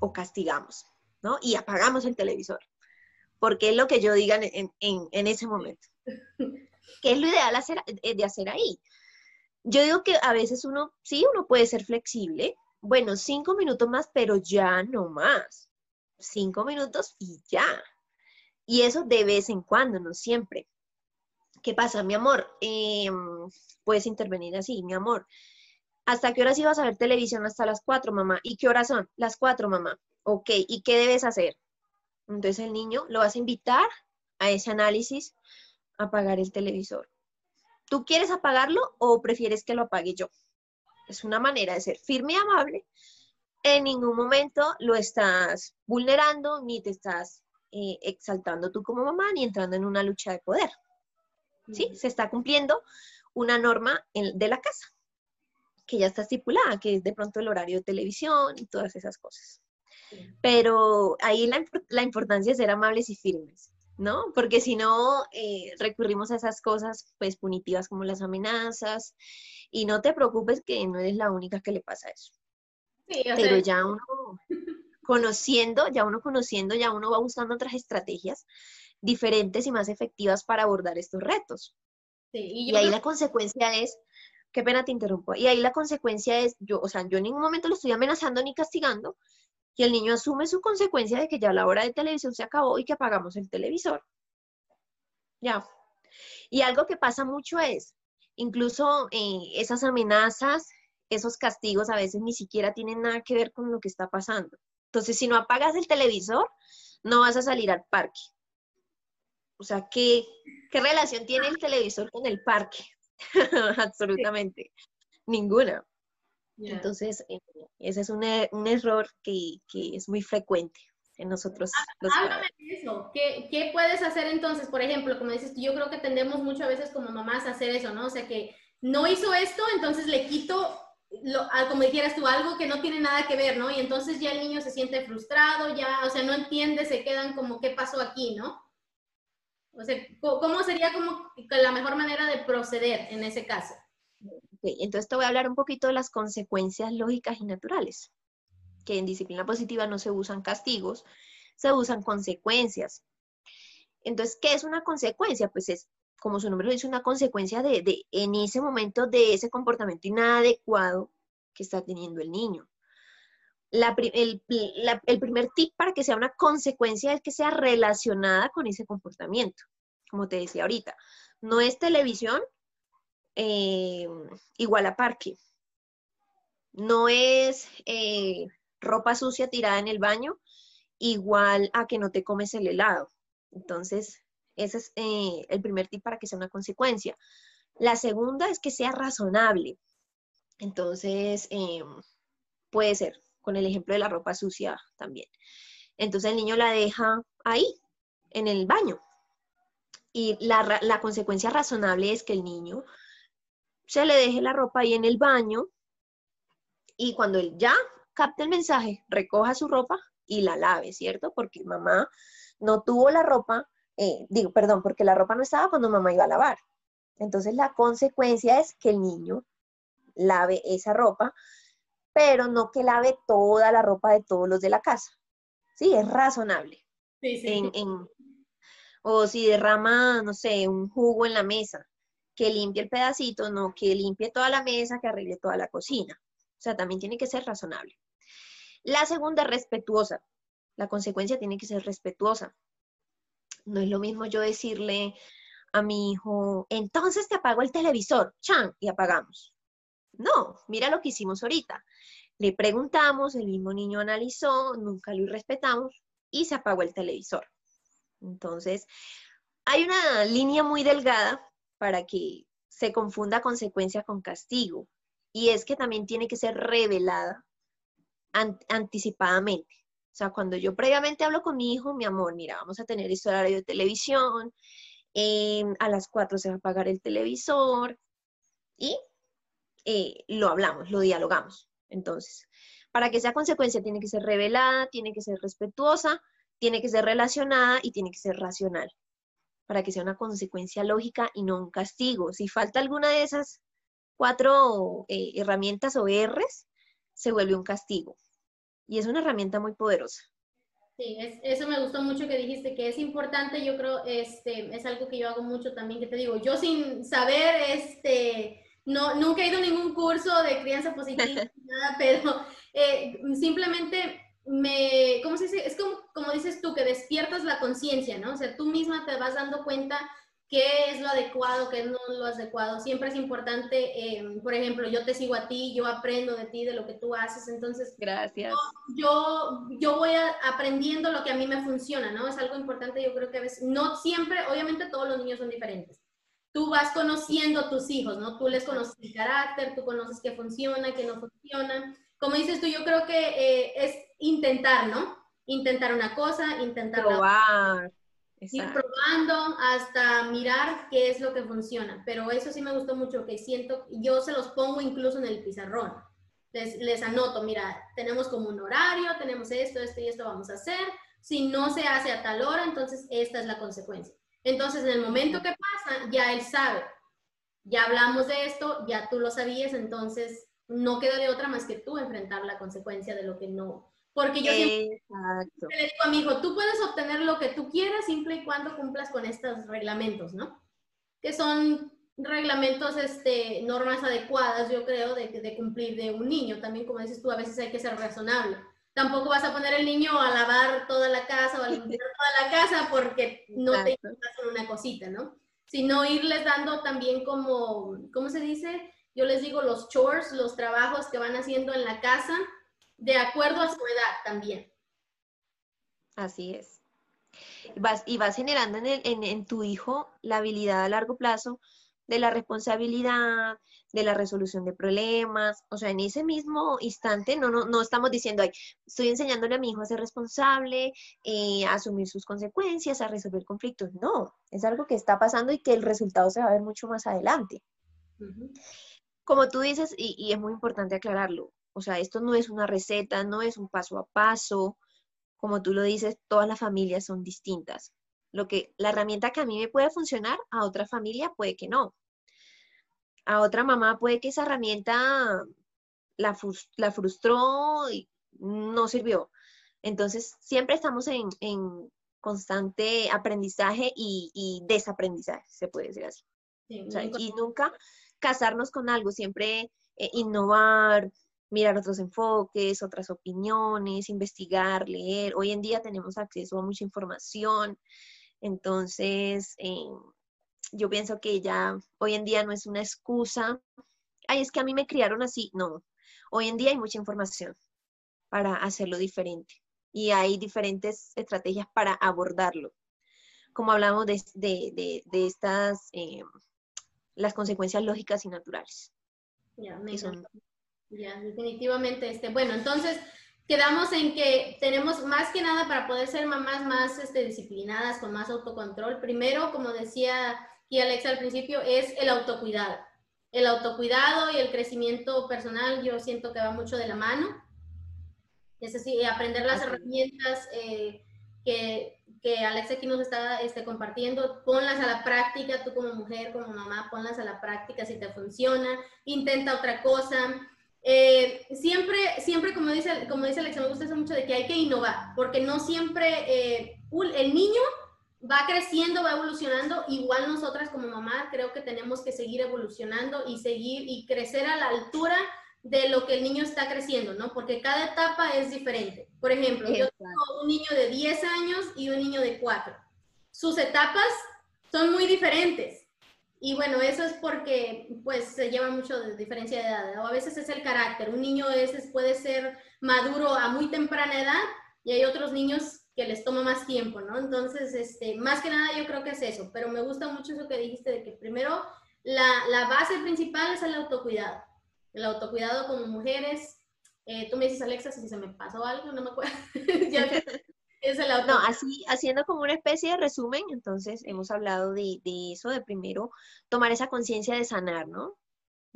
o castigamos, ¿no? Y apagamos el televisor, porque es lo que yo diga en, en ese momento. ¿Qué es lo ideal hacer, de hacer ahí? Yo digo que a veces uno, sí, uno puede ser flexible. Bueno, cinco minutos más, pero ya no más. Cinco minutos y ya. Y eso de vez en cuando, no siempre. ¿Qué pasa, mi amor? Em, puedes intervenir así, mi amor. ¿Hasta qué horas ibas a ver televisión? Hasta las cuatro, mamá. ¿Y qué horas son? Las cuatro, mamá. Ok, ¿y qué debes hacer? Entonces el niño lo vas a invitar a ese análisis a apagar el televisor. ¿Tú quieres apagarlo o prefieres que lo apague yo? Es una manera de ser firme y amable. En ningún momento lo estás vulnerando ni te estás eh, exaltando tú como mamá ni entrando en una lucha de poder. ¿Sí? Se está cumpliendo una norma de la casa que ya está estipulada, que es de pronto el horario de televisión y todas esas cosas. Pero ahí la, la importancia es ser amables y firmes. ¿no? Porque si no, eh, recurrimos a esas cosas, pues, punitivas como las amenazas, y no te preocupes que no eres la única que le pasa eso. Pero ya uno conociendo, ya uno conociendo, ya uno va buscando otras estrategias diferentes y más efectivas para abordar estos retos. y, ahí la consecuencia es, qué pena te interrumpo, y ahí la consecuencia es, yo, o sea, yo en ningún momento lo estoy amenazando ni castigando, y el niño asume su consecuencia de que ya la hora de televisión se acabó y que apagamos el televisor. Ya. Y algo que pasa mucho es, incluso eh, esas amenazas, esos castigos a veces ni siquiera tienen nada que ver con lo que está pasando. Entonces, si no apagas el televisor, no vas a salir al parque. O sea, ¿qué, qué relación tiene el televisor con el parque? Absolutamente ninguna. Entonces, eh, ese es un, e, un error que, que, es muy frecuente en nosotros. Háblame de eso. ¿Qué, ¿Qué, puedes hacer entonces? Por ejemplo, como dices, yo creo que tendemos muchas veces como mamás a hacer eso, ¿no? O sea, que no hizo esto, entonces le quito, lo, como dijeras tú, algo que no tiene nada que ver, ¿no? Y entonces ya el niño se siente frustrado, ya, o sea, no entiende, se quedan como, ¿qué pasó aquí, no? O sea, ¿cómo sería como la mejor manera de proceder en ese caso? entonces te voy a hablar un poquito de las consecuencias lógicas y naturales, que en disciplina positiva no se usan castigos, se usan consecuencias. Entonces, ¿qué es una consecuencia? Pues es, como su nombre lo dice, una consecuencia de, de en ese momento de ese comportamiento inadecuado que está teniendo el niño. El, primer tip para que sea una consecuencia es que sea relacionada con ese comportamiento, como te decía ahorita. No es televisión eh, igual a parque. No es eh, ropa sucia tirada en el baño igual a que no te comes el helado. Entonces, ese es eh, el primer tip para que sea una consecuencia. La segunda es que sea razonable. Entonces, Puede ser, con el ejemplo de la ropa sucia también. Entonces el niño la deja ahí, en el baño. Y la, la consecuencia razonable es que el niño se le deje la ropa ahí en el baño y cuando él ya capte el mensaje, recoja su ropa y la lave, ¿cierto? Porque mamá no tuvo la ropa, eh, digo, perdón, porque la ropa no estaba cuando mamá iba a lavar. Entonces la consecuencia es que el niño lave esa ropa, pero no que lave toda la ropa de todos los de la casa. Sí, es razonable. Sí, sí. o si derrama, no sé, un jugo en la mesa, que limpie el pedacito, no que limpie toda la mesa, que arregle toda la cocina. O sea, también tiene que ser razonable. La segunda, respetuosa. La consecuencia tiene que ser respetuosa. No es lo mismo yo decirle a mi hijo, entonces te apago el televisor, chan, y apagamos. No, mira lo que hicimos ahorita. Le preguntamos, el mismo niño analizó, nunca lo respetamos y se apagó el televisor. Entonces, hay una línea muy delgada para que se confunda consecuencia con castigo. Y es que también tiene que ser revelada anticipadamente. O sea, cuando yo previamente hablo con mi hijo, mi amor, mira, vamos a tener este horario de televisión, em, a las 4 se va a apagar el televisor y eh, lo hablamos, lo dialogamos. Entonces, para que esa consecuencia tiene que ser revelada, tiene que ser respetuosa, tiene que ser relacionada y tiene que ser racional, para que sea una consecuencia lógica y no un castigo. Si falta alguna de esas cuatro eh, herramientas o R's, se vuelve un castigo. Y es una herramienta muy poderosa. Sí, eso me gustó mucho que dijiste, que es importante, yo creo, este, es algo que yo hago mucho también, que te digo, yo sin saber, este, no, nunca he ido a ningún curso de crianza positiva, nada, pero eh, simplemente me, ¿cómo se dice? Es como, como dices tú, que despiertas la conciencia, ¿no? O sea, tú misma te vas dando cuenta qué es lo adecuado, qué no es lo adecuado. Siempre es importante, eh, por ejemplo, yo te sigo a ti, yo aprendo de ti, de lo que tú haces, entonces... Gracias. Yo, yo voy aprendiendo lo que a mí me funciona, ¿no? Es algo importante, yo creo que a veces, no siempre, obviamente todos los niños son diferentes. Tú vas conociendo a tus hijos, ¿no? Tú les conoces el carácter, tú conoces qué funciona, qué no funciona. Como dices tú, yo creo que eh, es intentar, ¿no? Intentar una cosa, intentar... Probar. Ir probando hasta mirar qué es lo que funciona. Pero eso sí me gustó mucho, que siento, yo se los pongo incluso en el pizarrón. Les, les anoto, mira, tenemos como un horario, tenemos esto, esto y esto vamos a hacer. Si no se hace a tal hora, entonces esta es la consecuencia. Entonces, en el momento que pasa, ya él sabe. Ya hablamos de esto, ya tú lo sabías, entonces no queda de otra más que tú enfrentar la consecuencia de lo que no, porque yo siempre le digo a mi hijo, tú puedes obtener lo que tú quieras siempre y cuando cumplas con estos reglamentos, ¿no? Que son reglamentos, este, normas adecuadas, yo creo, de, de cumplir de un niño. También, como dices tú, a veces hay que ser razonable. Tampoco vas a poner el niño a lavar toda la casa o a limpiar toda la casa porque no te hacer una cosita, ¿no? Sino irles dando también como, ¿cómo se dice? Yo les digo los chores, los trabajos que van haciendo en la casa, de acuerdo a su edad también. Así es. Vas, y vas generando en, en, tu hijo la habilidad a largo plazo de la responsabilidad, de la resolución de problemas. O sea, en ese mismo instante no, no, no estamos diciendo, Ay, estoy enseñándole a mi hijo a ser responsable, eh, a asumir sus consecuencias, a resolver conflictos. No, es algo que está pasando y que el resultado se va a ver mucho más adelante. Como tú dices, y, y es muy importante aclararlo, o sea, esto no es una receta, no es un paso a paso. Como tú lo dices, todas las familias son distintas. Lo que la herramienta que a mí me puede funcionar, a otra familia puede que no. A otra mamá puede que esa herramienta la, frustró y no sirvió. Entonces, siempre estamos en, constante aprendizaje y, desaprendizaje, se puede decir así. y nunca casarnos con algo, siempre eh, innovar, mirar otros enfoques, otras opiniones, investigar, leer. Hoy en día tenemos acceso a mucha información, entonces eh, yo pienso que ya hoy en día no es una excusa, ay, es que a mí me criaron así, no, hoy en día hay mucha información para hacerlo diferente y hay diferentes estrategias para abordarlo. Como hablamos de, estas, eh, las consecuencias lógicas y naturales. Ya, me Ya, definitivamente. Este, bueno, entonces quedamos en que tenemos más que nada para poder ser mamás más este, disciplinadas, con más autocontrol. Primero, como decía aquí Alexa al principio, es el autocuidado. El autocuidado y el crecimiento personal, yo siento que va mucho de la mano. Es así, aprender las herramientas eh, que, que Alexa aquí nos está este, compartiendo, ponlas a la práctica, tú como mujer, como mamá, ponlas a la práctica si te funciona, intenta otra cosa, eh, siempre, siempre como dice, como dice Alex, me gusta eso mucho de que hay que innovar, porque no siempre eh, el niño va creciendo, va evolucionando, igual nosotras como mamá creo que tenemos que seguir evolucionando y seguir y crecer a la altura de lo que el niño está creciendo, ¿no? Porque cada etapa es diferente. Por ejemplo, yo tengo un niño de 10 años y un niño de 4. Sus etapas son muy diferentes. Y bueno, eso es porque pues se lleva mucho de diferencia de edad, o a veces es el carácter. Un niño es, puede ser maduro a muy temprana edad y hay otros niños que les toma más tiempo, ¿no? Entonces, este, más que nada yo creo que es eso, pero me gusta mucho eso que dijiste de que primero la, la base principal es el autocuidado. El autocuidado como mujeres. Eh, tú me dices, Alexa, si se me pasó algo, no me acuerdo. ya, no, así, haciendo como una especie de resumen, entonces hemos hablado de, eso, de primero tomar esa conciencia de sanar, ¿no?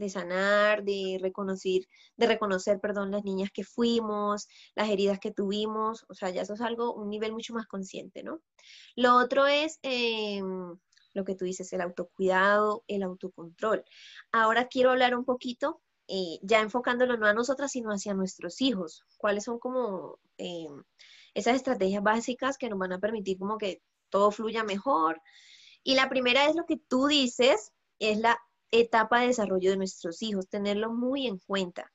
De sanar, de reconocer, de reconocer, perdón, las niñas que fuimos, las heridas que tuvimos, o sea, ya eso es algo, un nivel mucho más consciente, ¿no? Lo otro es em, lo que tú dices, el autocuidado, el autocontrol. Ahora quiero hablar un poquito, eh, ya enfocándolo no a nosotras, sino hacia nuestros hijos. ¿Cuáles son como em, esas estrategias básicas que nos van a permitir como que todo fluya mejor. Y la primera es lo que tú dices, es la etapa de desarrollo de nuestros hijos, tenerlo muy en cuenta,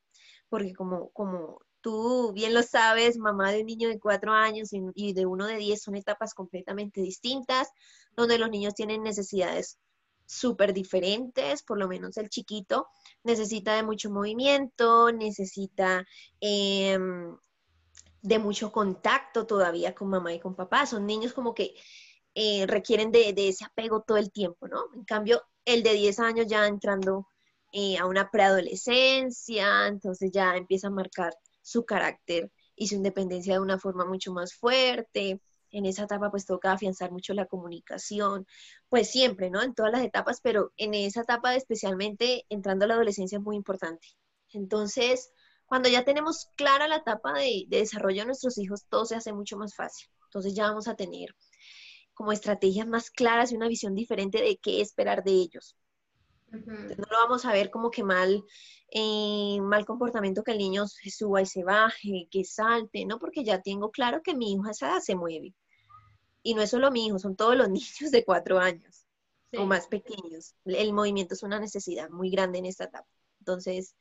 porque como, como tú bien lo sabes, mamá de un niño de cuatro años y, de uno de diez son etapas completamente distintas, donde los niños tienen necesidades súper diferentes, por lo menos el chiquito necesita de mucho movimiento, necesita em, de mucho contacto todavía con mamá y con papá. Son niños como que eh, requieren de, ese apego todo el tiempo, ¿no? En cambio, el de 10 años ya entrando eh, a una preadolescencia, entonces ya empieza a marcar su carácter y su independencia de una forma mucho más fuerte. En esa etapa pues toca afianzar mucho la comunicación, pues siempre, ¿no? En todas las etapas, pero en esa etapa especialmente entrando a la adolescencia es muy importante. Entonces, cuando ya tenemos clara la etapa de, desarrollo de nuestros hijos, todo se hace mucho más fácil. Entonces ya vamos a tener como estrategias más claras y una visión diferente de qué esperar de ellos. no lo vamos a ver como que mal, eh, mal comportamiento que el niño se suba y se baje, que salte, ¿no? Porque ya tengo claro que mi hijo a esa edad se mueve. Y no es solo mi hijo, son todos los niños de cuatro años o más pequeños. El movimiento es una necesidad muy grande en esta etapa. Entonces,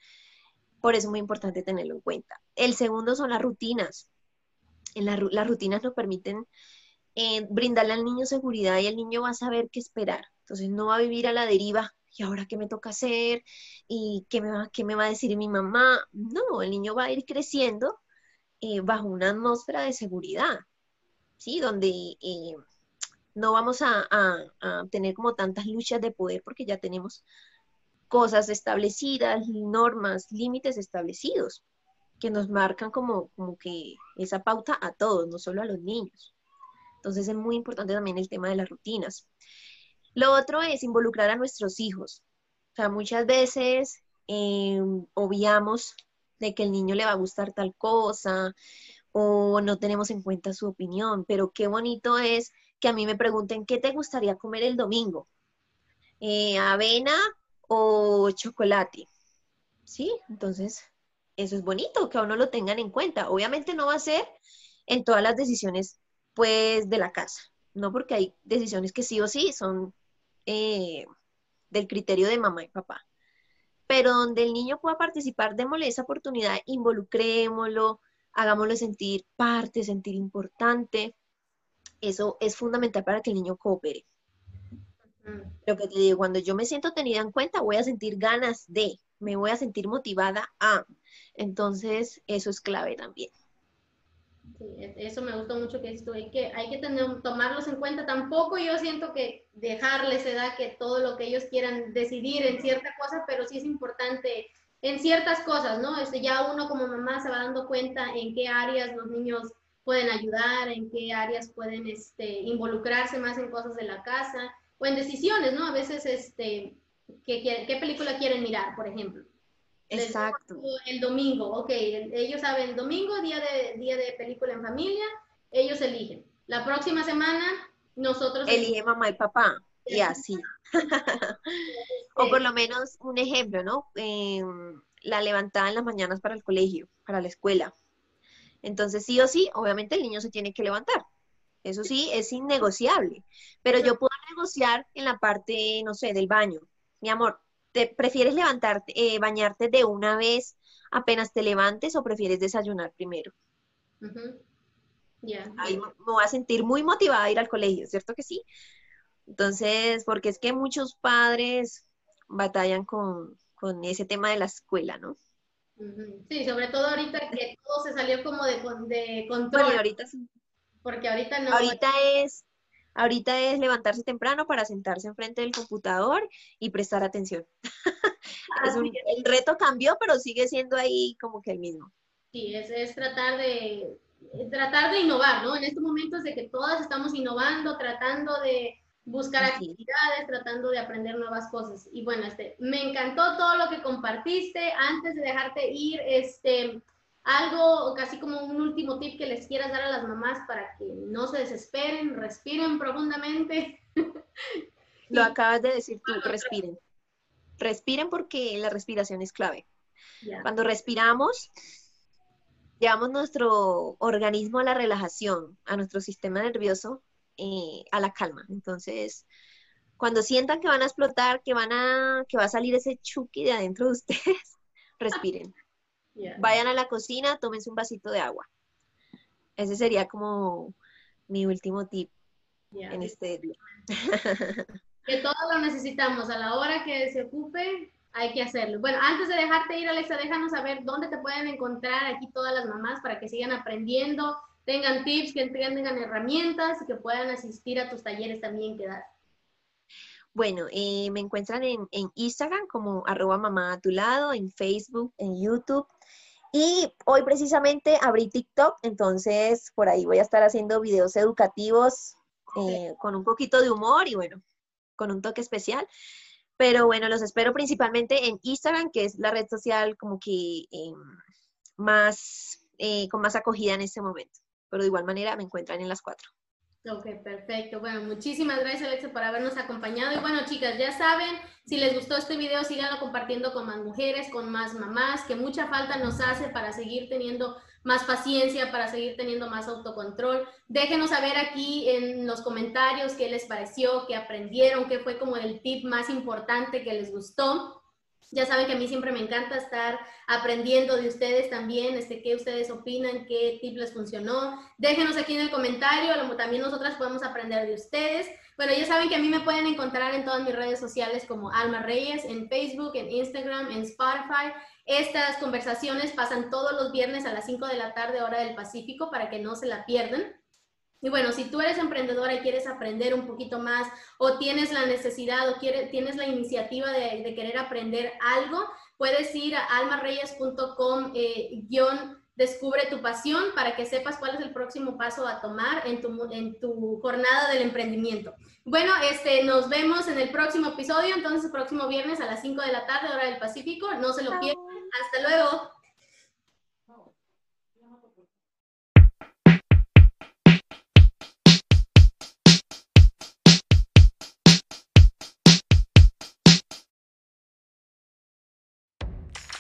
por eso es muy importante tenerlo en cuenta. El segundo son las rutinas. En las rutinas nos permiten eh, brindarle al niño seguridad y el niño va a saber qué esperar. Entonces no va a vivir a la deriva. ¿Y ahora qué me toca hacer? ¿Y qué me va, qué me va a decir mi mamá? No, el niño va a ir creciendo eh, bajo una atmósfera de seguridad, ¿sí? Donde eh, no vamos a, a, tener como tantas luchas de poder porque ya tenemos cosas establecidas, normas, límites establecidos, que nos marcan como, como que esa pauta a todos, no solo a los niños. Entonces es muy importante también el tema de las rutinas. Lo otro es involucrar a nuestros hijos. O sea, muchas veces eh, obviamos de que el niño le va a gustar tal cosa o no tenemos en cuenta su opinión, pero qué bonito es que a mí me pregunten, ¿qué te gustaría comer el domingo? Eh, avena o chocolate. ¿Sí? Entonces, eso es bonito, que a uno lo tengan en cuenta. Obviamente no va a ser en todas las decisiones, pues, de la casa, ¿no? Porque hay decisiones que sí o sí son eh, del criterio de mamá y papá. Pero donde el niño pueda participar, démosle esa oportunidad, involucrémoslo, hagámoslo sentir parte, sentir importante. Eso es fundamental para que el niño coopere. Lo que te digo, cuando yo me siento tenida en cuenta, voy a sentir ganas de, me voy a sentir motivada a. Entonces, eso es clave también. Eso me gustó mucho que hay que, hay que tener, tomarlos en cuenta. Tampoco yo siento que dejarles edad que todo lo que ellos quieran decidir en cierta cosa, pero sí es importante en ciertas cosas, ¿no? Este, ya uno como mamá se va dando cuenta en qué áreas los niños pueden ayudar, en qué áreas pueden este, involucrarse más en cosas de la casa o en decisiones, ¿no? A veces, este, ¿qué, qué película quieren mirar, por ejemplo? Exacto. El domingo, ok, ellos saben, domingo, día de, día de película en familia, ellos eligen. La próxima semana, nosotros... Elige mamá y papá, y así. o por lo menos un ejemplo, ¿no? Em, la levantada en las mañanas para el colegio, para la escuela. Entonces, sí o sí, obviamente el niño se tiene que levantar. Eso sí, es innegociable. Pero yo puedo negociar en la parte, no sé, del baño. Mi amor, ¿te prefieres levantarte, eh, bañarte de una vez apenas te levantes o prefieres desayunar primero? Ahí me voy a sentir muy motivada a ir al colegio, ¿cierto que sí? Entonces, porque es que muchos padres batallan con, con ese tema de la escuela, ¿no? Sí, sobre todo ahorita que todo se salió como de, de control. ahorita sí. Porque ahorita no. Ahorita es, ahorita es levantarse temprano para sentarse enfrente del computador y prestar atención. el reto cambió, pero sigue siendo ahí como que el mismo. Sí, es, es tratar de tratar de innovar, ¿no? En estos momentos de que todas estamos innovando, tratando de buscar actividades, tratando de aprender nuevas cosas. Y bueno, este, me encantó todo lo que compartiste. Antes de dejarte ir, este, algo casi como un último tip que les quieras dar a las mamás para que no se desesperen, respiren profundamente. Lo acabas de decir tú, respiren. Respiren porque la respiración es clave. Cuando respiramos, llevamos nuestro organismo a la relajación, a nuestro sistema nervioso eh, a la calma. Entonces, cuando sientan que van a explotar, que van a, que va a salir ese chuki de adentro de ustedes, respiren. Vayan a la cocina, tómense un vasito de agua. Ese sería como mi último tip en este día. que todos lo necesitamos. A la hora que se ocupe, hay que hacerlo. Bueno, antes de dejarte ir, Alexa, déjanos saber dónde te pueden encontrar aquí todas las mamás para que sigan aprendiendo tengan tips, que tengan herramientas y que puedan asistir a tus talleres también que das. Bueno, eh, me encuentran en, Instagram como arroba mamá a tu lado, en Facebook, en YouTube. Y hoy precisamente abrí TikTok, entonces por ahí voy a estar haciendo videos educativos eh, con un poquito de humor y bueno, con un toque especial. Pero bueno, los espero principalmente en Instagram, que es la red social como que em, más, eh, con más acogida en este momento pero de igual manera me encuentran en las cuatro. Ok, perfecto. Bueno, muchísimas gracias Alexa por habernos acompañado. Y bueno, chicas, ya saben, si les gustó este video, síganlo compartiendo con más mujeres, con más mamás, que mucha falta nos hace para seguir teniendo más paciencia, para seguir teniendo más autocontrol. Déjenos saber aquí en los comentarios qué les pareció, qué aprendieron, qué fue como el tip más importante que les gustó. Ya saben que a mí siempre me encanta estar aprendiendo de ustedes también, este, qué ustedes opinan, qué tip les funcionó. Déjenos aquí en el comentario, también nosotras podemos aprender de ustedes. Bueno, ya saben que a mí me pueden encontrar en todas mis redes sociales como Alma Reyes, en Facebook, en Instagram, en Spotify. Estas conversaciones pasan todos los viernes a las 5 de la tarde, hora del Pacífico, para que no se la pierdan. Y bueno, si tú eres emprendedora y quieres aprender un poquito más o tienes la necesidad o quieres, tienes la iniciativa de, querer aprender algo, puedes ir a almarreyes.com eh, descubre tu pasión para que sepas cuál es el próximo paso a tomar en tu, en tu jornada del emprendimiento. Bueno, este, nos vemos en el próximo episodio, entonces el próximo viernes a las 5 de la tarde, hora del Pacífico. No se lo pierdan. Hasta luego.